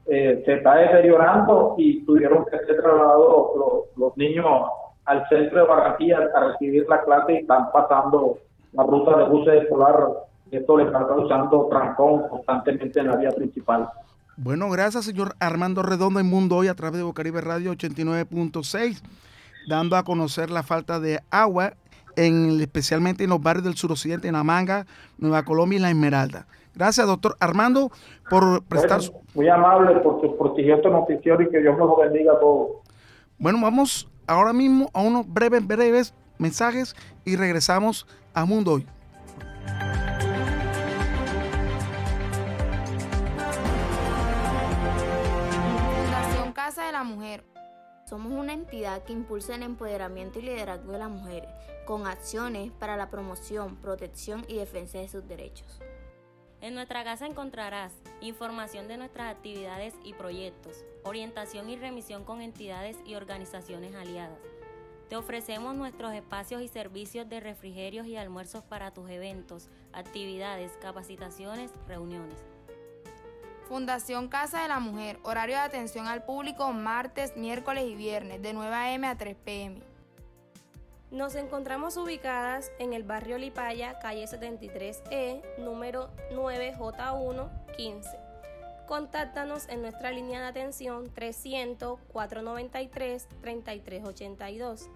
eh, se está deteriorando y tuvieron que ser trasladados los, niños al centro de Barranquilla a recibir la clase y están pasando la ruta de buses escolar. Esto le está causando trancón constantemente en la vía principal. Bueno, gracias, señor Armando Redondo en Mundo Hoy a través de Bocaribe Radio 89.6 dando a conocer la falta de agua, en, especialmente en los barrios del suroccidente, en La Manga, Nueva Colombia y La Esmeralda. Gracias, doctor Armando, por prestar... muy amable por su prestigioso noticiero y que Dios nos lo bendiga a todos. Bueno, vamos ahora mismo a unos breves, breves mensajes y regresamos a Mundo Hoy. Fundación Casa de la Mujer somos una entidad que impulsa el empoderamiento y liderazgo de las mujeres, con acciones para la promoción, protección y defensa de sus derechos. En nuestra casa encontrarás información de nuestras actividades y proyectos, orientación y remisión con entidades y organizaciones aliadas. Te ofrecemos nuestros espacios y servicios de refrigerios y almuerzos para tus eventos, actividades, capacitaciones, reuniones. Fundación Casa de la Mujer, horario de atención al público martes, miércoles y viernes de 9 a.m. a 3 p.m. Nos encontramos ubicadas en el barrio Lipaya, calle 73E, número 9J115. Contáctanos en nuestra línea de atención 300-493-3382.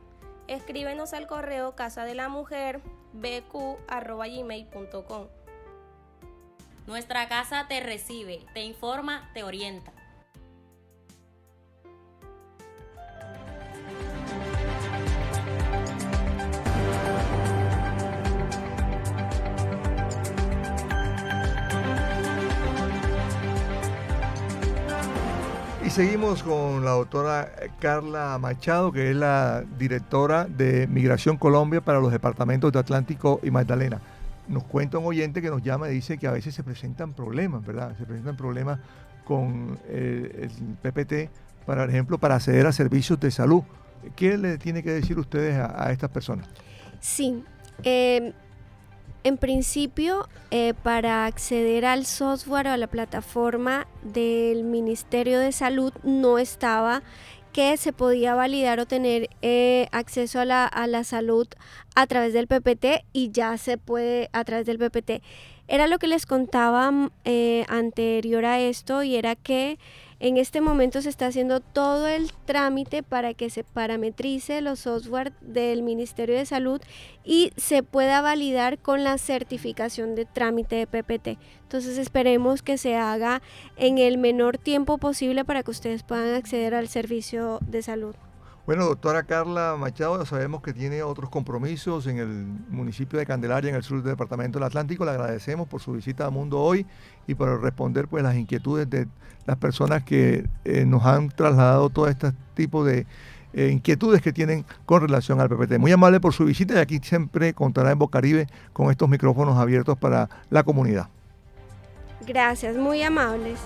Escríbenos al correo casa de la mujer bq.gmail.com. Nuestra casa te recibe, te informa, te orienta. Y seguimos con la doctora Carla Machado, que es la directora de Migración Colombia para los departamentos de Atlántico y Magdalena nos cuenta un oyente que nos llama y dice que a veces se presentan problemas, ¿verdad? Se presentan problemas con el PPT, por ejemplo, para acceder a servicios de salud. ¿Qué le tiene que decir ustedes a, estas personas? Sí, em, en principio, eh, para acceder al software o a la plataforma del Ministerio de Salud no estaba que se podía validar o tener eh, acceso a la, a la salud a través del PPT y ya se puede a través del PPT. Era lo que les contaba mm, eh, anterior a esto y era que en este momento se está haciendo todo el trámite para que se parametrice los software del Ministerio de Salud y se pueda validar con la certificación de trámite de PPT. Entonces esperemos que se haga en el menor tiempo posible para que ustedes puedan acceder al servicio de salud. Bueno, doctora Carla Machado, sabemos que tiene otros compromisos en el municipio de Candelaria, en el sur del departamento del Atlántico. Le agradecemos por su visita a Mundo Hoy y por responder pues las inquietudes de las personas que eh, nos han trasladado todo este tipo de eh, inquietudes que tienen con relación al PPT. Muy amable por su visita y aquí siempre contará en Bocaribe con estos micrófonos abiertos para la comunidad. Gracias, muy amables.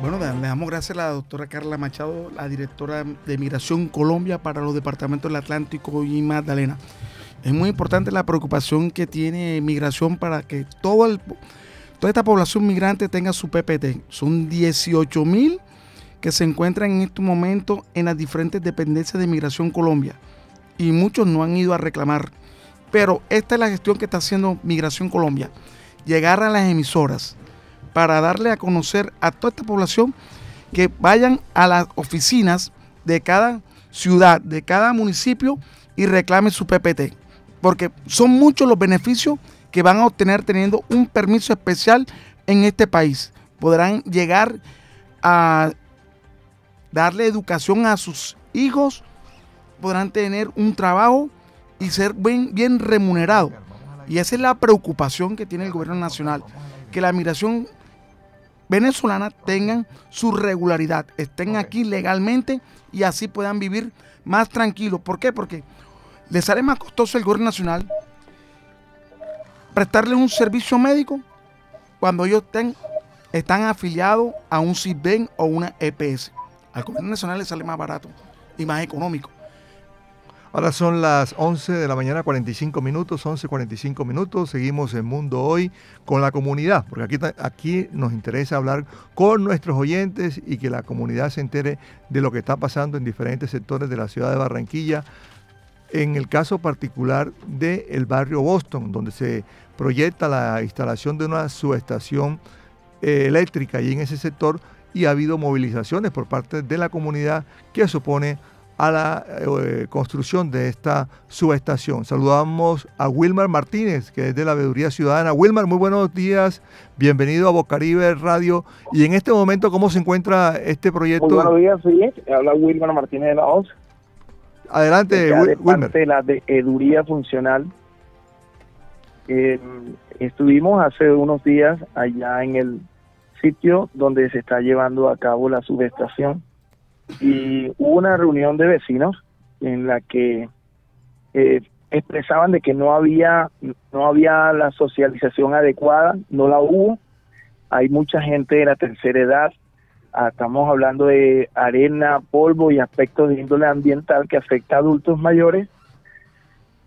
Bueno, le damos gracias a la doctora Carla Machado, la directora de Migración Colombia para los departamentos del Atlántico y Magdalena. Es muy importante la preocupación que tiene Migración para que toda esta población migrante tenga su PPT. Son 18 mil que se encuentran en estos momentos en las diferentes dependencias de Migración Colombia y muchos no han ido a reclamar. Pero esta es la gestión que está haciendo Migración Colombia. Llegar a las emisoras, para darle a conocer a toda esta población que vayan a las oficinas de cada ciudad, de cada municipio y reclamen su PPT. Porque son muchos los beneficios que van a obtener teniendo un permiso especial en este país. Podrán llegar a darle educación a sus hijos, podrán tener un trabajo y ser bien, bien remunerados. Y esa es la preocupación que tiene el gobierno nacional, que la migración venezolanas tengan su regularidad, estén aquí legalmente y así puedan vivir más tranquilos. ¿Por qué? Porque les sale más costoso el gobierno nacional prestarles un servicio médico cuando ellos estén, están afiliados a un CISBEN o una EPS. Al gobierno nacional les sale más barato y más económico. Ahora son las 11 de la mañana, 45 minutos, 11, 45 minutos. Seguimos en Mundo Hoy con la comunidad, porque aquí, aquí nos interesa hablar con nuestros oyentes y que la comunidad se entere de lo que está pasando en diferentes sectores de la ciudad de Barranquilla. En el caso particular del barrio Boston, donde se proyecta la instalación de una subestación eh, eléctrica y en ese sector y ha habido movilizaciones por parte de la comunidad que supone a la eh, construcción de esta subestación. Saludamos a Wilmar Martínez, que es de la Veeduría Ciudadana. Wilmar, muy buenos días, bienvenido a Bocaribe Radio. Y en este momento, ¿cómo se encuentra este proyecto? Muy buenos días, sí, habla Wilmar Martínez de la OZ. Adelante, Wilmar. De la Veeduría Funcional. Eh, estuvimos hace unos días allá en el sitio donde se está llevando a cabo la subestación y hubo una reunión de vecinos en la que eh, expresaban de que no había no había la socialización adecuada, no la hubo. Hay mucha gente de la tercera edad, ah, estamos hablando de arena, polvo y aspectos de índole ambiental que afecta a adultos mayores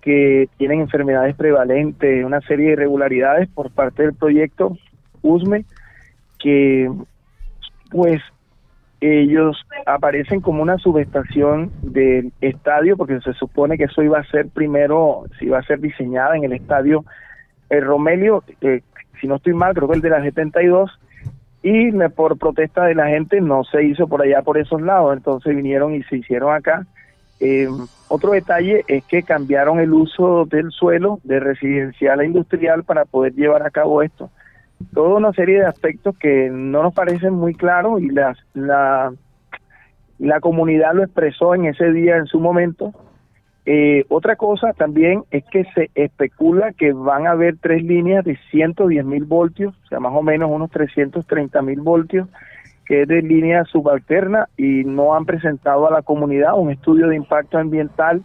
que tienen enfermedades prevalentes, una serie de irregularidades por parte del proyecto USME que pues ellos aparecen como una subestación del estadio, porque se supone que eso iba a ser primero, si iba a ser diseñada en el estadio el Romelio, si no estoy mal, creo que el de la 72, y por protesta de la gente no se hizo por allá, por esos lados, entonces vinieron y se hicieron acá. Eh, otro detalle es que cambiaron el uso del suelo de residencial a industrial para poder llevar a cabo esto toda una serie de aspectos que no nos parecen muy claros y la, la, la comunidad lo expresó en ese día, en su momento. Eh, otra cosa también es que se especula que van a haber tres líneas de 110 mil voltios, o sea, más o menos unos 330 mil voltios, que es de línea subalterna y no han presentado a la comunidad un estudio de impacto ambiental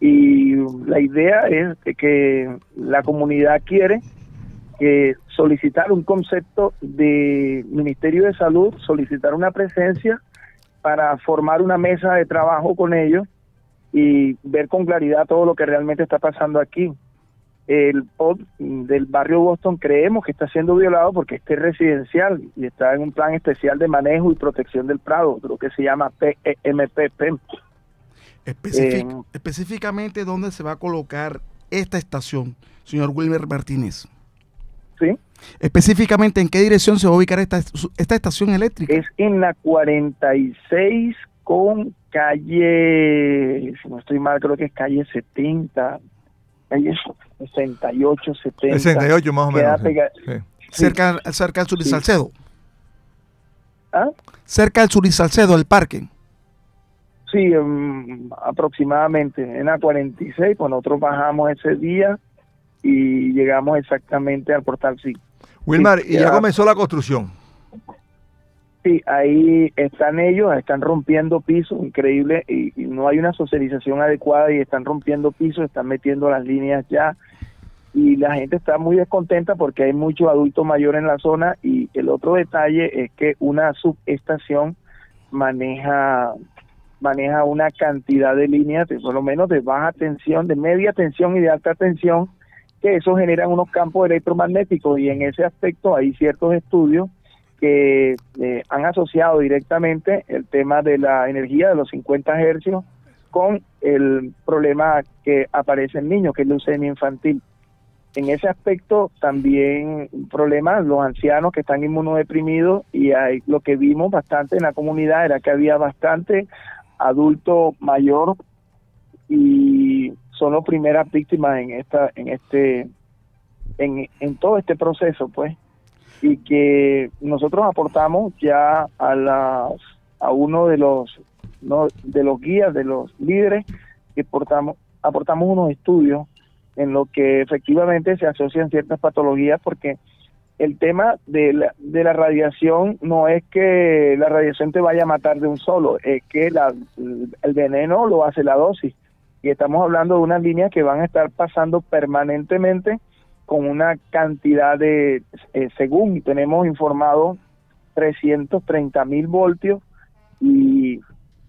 y la idea es que la comunidad quiere solicitar un concepto de Ministerio de Salud, solicitar una presencia para formar una mesa de trabajo con ellos y ver con claridad todo lo que realmente está pasando aquí. el POD del barrio Boston creemos que está siendo violado porque este es residencial y está en un plan especial de manejo y protección del Prado, lo que se llama PMPP. E eh, específicamente, ¿dónde se va a colocar esta estación, señor Wilmer Martínez? Sí. Específicamente, ¿en qué dirección se va a ubicar esta, esta estación eléctrica? Es en la 46 con calle, si no estoy mal, creo que es calle 70, calle 68, 70. 68 más o menos. Cerca, cerca del Sur Salcedo. ¿Ah? Cerca del Sur Salcedo, el parque. Sí, um, aproximadamente en la 46, pues nosotros bajamos ese día y llegamos exactamente al portal sí. Wilmar, y ya comenzó la construcción. Sí, ahí están ellos, están rompiendo pisos, increíble, y, no hay una socialización adecuada y están rompiendo pisos, están metiendo las líneas ya, y la gente está muy descontenta porque hay muchos adultos mayores en la zona y el otro detalle es que una subestación maneja maneja una cantidad de líneas, de, por lo menos de baja tensión, de media tensión y de alta tensión, que eso generan unos campos electromagnéticos y en ese aspecto hay ciertos estudios que eh, han asociado directamente el tema de la energía de los 50 hercios con el problema que aparece en niños, que es leucemia infantil. En ese aspecto también un problema, los ancianos que están inmunodeprimidos y hay, lo que vimos bastante en la comunidad era que había bastante adulto mayor y son las primeras víctimas en esta en este en, en todo este proceso pues y que nosotros aportamos ya a las a uno de los no, de los guías de los líderes que aportamos aportamos unos estudios en lo que efectivamente se asocian ciertas patologías porque el tema de la, de la radiación no es que la radiación te vaya a matar de un solo, es que la, el veneno lo hace la dosis. Y estamos hablando de unas líneas que van a estar pasando permanentemente con una cantidad de, eh, según tenemos informado, 330 mil voltios y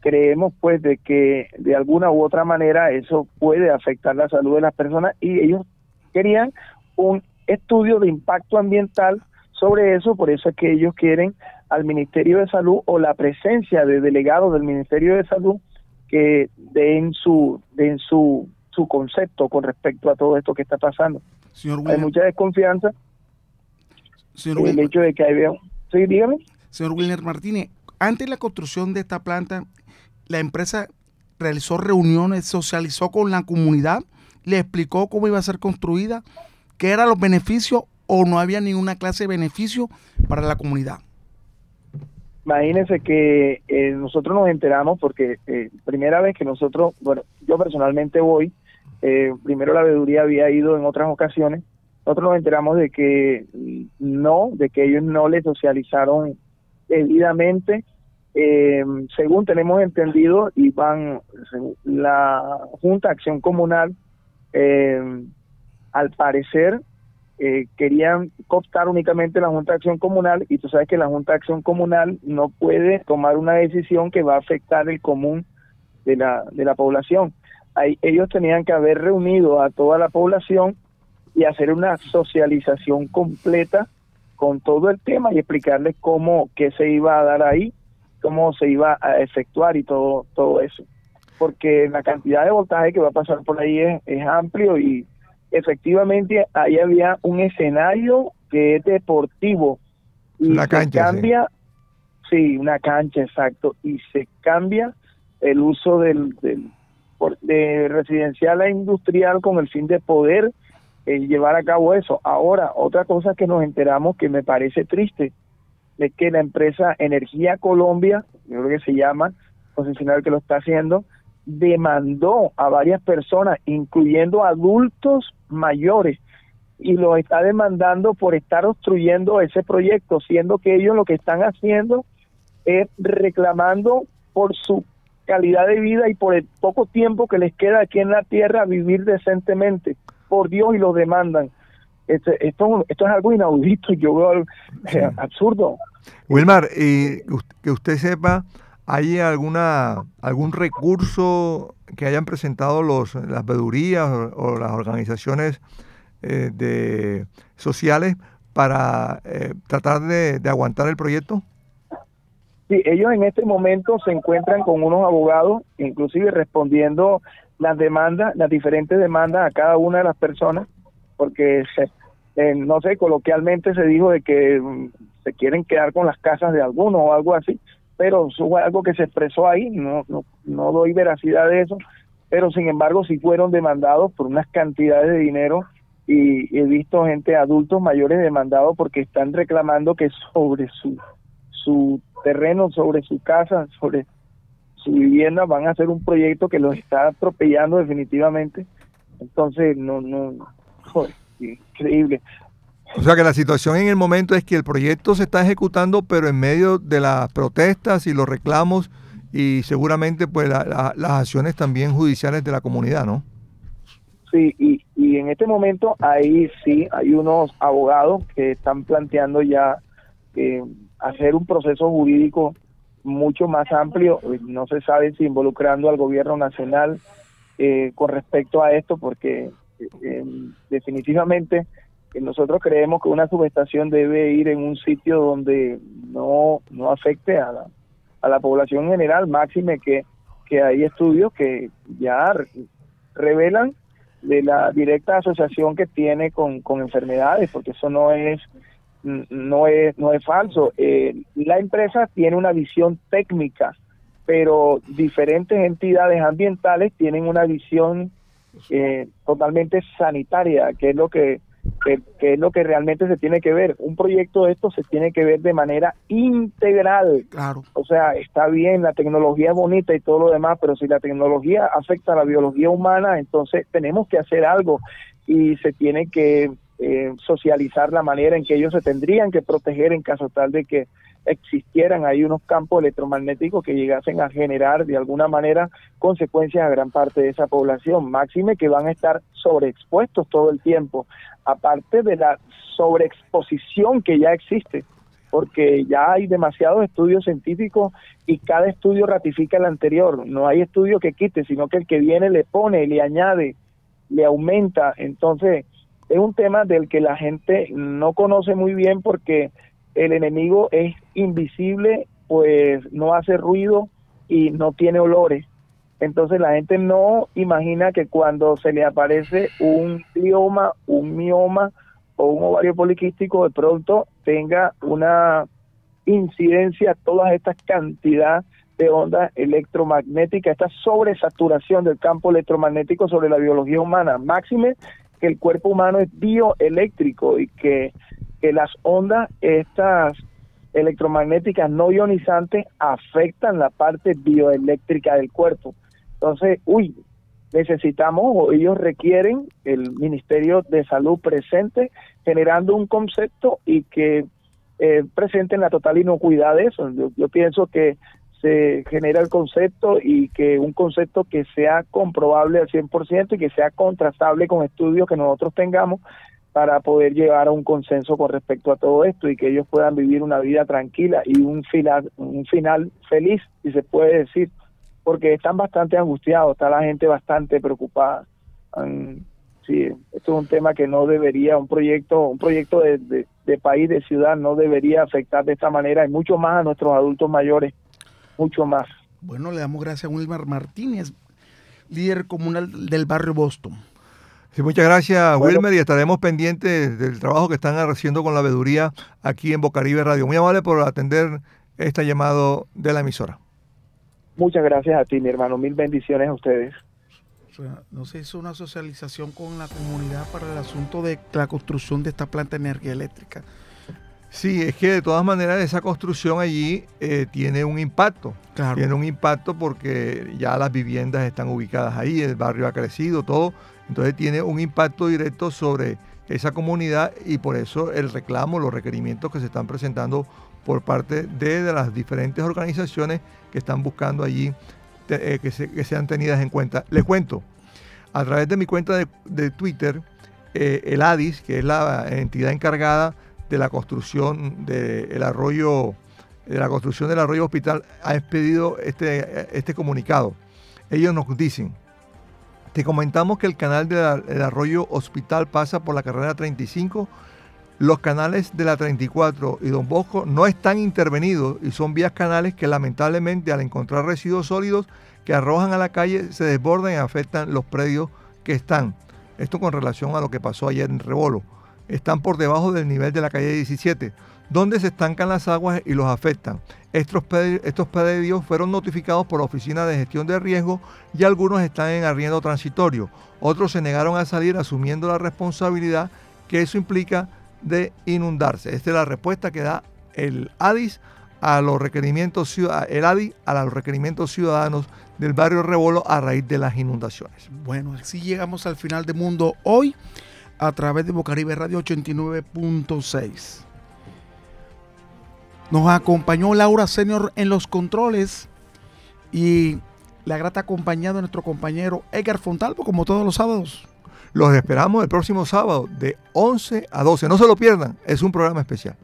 creemos pues de que de alguna u otra manera eso puede afectar la salud de las personas y ellos querían un estudio de impacto ambiental sobre eso, por eso es que ellos quieren al Ministerio de Salud o la presencia de delegados del Ministerio de Salud que den su den su su concepto con respecto a todo esto que está pasando. hay mucha desconfianza. Señor el hecho de que hay... Sí, dígame. Señor Wilner Martínez, antes de la construcción de esta planta, la empresa realizó reuniones, socializó con la comunidad, le explicó cómo iba a ser construida, qué eran los beneficios o no había ninguna clase de beneficio para la comunidad. Imagínense que eh, nosotros nos enteramos porque eh, primera vez que nosotros, bueno, yo personalmente voy, eh, primero la veeduría había ido en otras ocasiones, nosotros nos enteramos de que no, de que ellos no le socializaron debidamente, eh, según tenemos entendido, y van la Junta Acción Comunal, eh, al parecer eh, querían cooptar únicamente la Junta de Acción Comunal y tú sabes que la Junta de Acción Comunal no puede tomar una decisión que va a afectar el común de la, de la población ellos tenían que haber reunido a toda la población y hacer una socialización completa con todo el tema y explicarles cómo, qué se iba a dar ahí, cómo se iba a efectuar y todo, todo eso. Porque la cantidad de voltaje que va a pasar por ahí es, es amplio y efectivamente ahí había un escenario que es deportivo y una cancha, cambia, sí. una cancha, exacto, y se cambia el uso del, del de residencial a industrial con el fin de poder eh, llevar a cabo eso. Ahora, otra cosa que nos enteramos que me parece triste es que la empresa Energía Colombia, yo creo que se llama, concesionario que lo está haciendo, demandó a varias personas, incluyendo adultos mayores, y lo está demandando por estar obstruyendo ese proyecto, siendo que ellos lo que están haciendo es reclamando por su calidad de vida y por el poco tiempo que les queda aquí en la tierra vivir decentemente. Por Dios y lo demandan. Esto, esto es algo inaudito, yo veo eh, absurdo. Wilmar, y que usted sepa, ¿hay alguna algún recurso que hayan presentado los las vedurías o, las organizaciones eh, de sociales para eh, tratar de, de aguantar el proyecto? Sí, ellos en este momento se encuentran con unos abogados, inclusive respondiendo las demandas, las diferentes demandas a cada una de las personas, porque eh, no sé, coloquialmente se dijo de que mm, se quieren quedar con las casas de algunos o algo así, pero eso fue algo que se expresó ahí, no, no, no doy veracidad de eso, pero sin embargo sí fueron demandados por unas cantidades de dinero y he visto gente adultos mayores demandados porque están reclamando que sobre su su terreno, sobre su casa, sobre su vivienda, van a hacer un proyecto que los está atropellando definitivamente. Entonces, no, no, joder, increíble. O sea que la situación en el momento es que el proyecto se está ejecutando, pero en medio de las protestas y los reclamos y seguramente pues las acciones también judiciales de la comunidad, ¿no? Sí, y, y en este momento ahí sí hay unos abogados que están planteando ya eh, hacer un proceso jurídico mucho más amplio, no se sabe si involucrando al gobierno nacional eh, con respecto a esto, porque eh, definitivamente nosotros creemos que una subestación debe ir en un sitio donde no, no afecte a la, a la población en general, máxime que, que hay estudios que ya revelan de la directa asociación que tiene con, con enfermedades, porque eso no es no es, no es falso. Eh, la empresa tiene una visión técnica, pero diferentes entidades ambientales tienen una visión eh, totalmente sanitaria, que es lo que, que, es lo que realmente se tiene que ver. Un proyecto de esto se tiene que ver de manera integral. Claro. O sea, está bien, la tecnología es bonita y todo lo demás, pero si la tecnología afecta a la biología humana, entonces tenemos que hacer algo y se tiene que eh, socializar la manera en que ellos se tendrían que proteger en caso tal de que existieran ahí unos campos electromagnéticos que llegasen a generar de alguna manera consecuencias a gran parte de esa población, máxime que van a estar sobreexpuestos todo el tiempo, aparte de la sobreexposición que ya existe, porque ya hay demasiados estudios científicos y cada estudio ratifica el anterior, no hay estudio que quite, sino que el que viene le pone, le añade, le aumenta, entonces es un tema del que la gente no conoce muy bien porque el enemigo es invisible, pues no hace ruido y no tiene olores. Entonces la gente no imagina que cuando se le aparece un glioma, un mioma o un ovario poliquístico, de pronto tenga una incidencia toda esta cantidad de ondas electromagnéticas, esta sobresaturación del campo electromagnético sobre la biología humana. Máxime que el cuerpo humano es bioeléctrico y que, las ondas, estas electromagnéticas no ionizantes, afectan la parte bioeléctrica del cuerpo. Entonces, uy, necesitamos o ellos requieren el Ministerio de Salud presente generando un concepto y que eh, presenten la total inocuidad de eso. Yo, yo pienso que se genera el concepto y que un concepto que sea comprobable al 100% y que sea contrastable con estudios que nosotros tengamos para poder llegar a un consenso con respecto a todo esto y que ellos puedan vivir una vida tranquila y un final, un final feliz, si se puede decir, porque están bastante angustiados, está la gente bastante preocupada. Sí, esto es un tema que no debería, un proyecto, un proyecto de, de, país, de ciudad, no debería afectar de esta manera y mucho más a nuestros adultos mayores mucho más. Bueno, le damos gracias a Wilmar Martínez, líder comunal del barrio Boston. Sí, muchas gracias, Wilmer, y estaremos pendientes del trabajo que están haciendo con la veeduría aquí en Bocaribe Radio. Muy amable por atender este llamado de la emisora. Muchas gracias a ti, mi hermano. Mil bendiciones a ustedes. no se hizo una socialización con la comunidad para el asunto de la construcción de esta planta de energía eléctrica. Sí, es que de todas maneras esa construcción allí eh, tiene un impacto. Tiene un impacto porque ya las viviendas están ubicadas ahí, el barrio ha crecido, todo. Entonces tiene un impacto directo sobre esa comunidad y por eso el reclamo, los requerimientos que se están presentando por parte de, las diferentes organizaciones que están buscando allí eh, que, sean tenidas en cuenta. Les cuento, a través de mi cuenta de, Twitter, eh, el ADIS, que es la entidad encargada de la construcción del arroyo, de la construcción del arroyo hospital, ha expedido este, este comunicado. Ellos nos dicen, Te comentamos que el canal del arroyo Hospital pasa por la carrera 35. Los canales de la 34 y Don Bosco no están intervenidos y son vías canales que lamentablemente al encontrar residuos sólidos que arrojan a la calle se desbordan y afectan los predios que están. Esto con relación a lo que pasó ayer en Rebolo. Están por debajo del nivel de la calle 17, donde se estancan las aguas y los afectan. Estos, estos predios fueron notificados por la Oficina de Gestión de Riesgo y algunos están en arriendo transitorio. Otros se negaron a salir asumiendo la responsabilidad que eso implica de inundarse. Esta es la respuesta que da el ADIS a los requerimientos el a los requerimientos ciudadanos del barrio Rebolo a raíz de las inundaciones. Bueno, así llegamos al final de Mundo hoy a través de Bocaribe Radio 89.6. Nos acompañó Laura Senior en los controles y la grata acompañada de nuestro compañero Edgar Fontalvo, como todos los sábados. Los esperamos el próximo sábado de 11 a 12. No se lo pierdan, es un programa especial.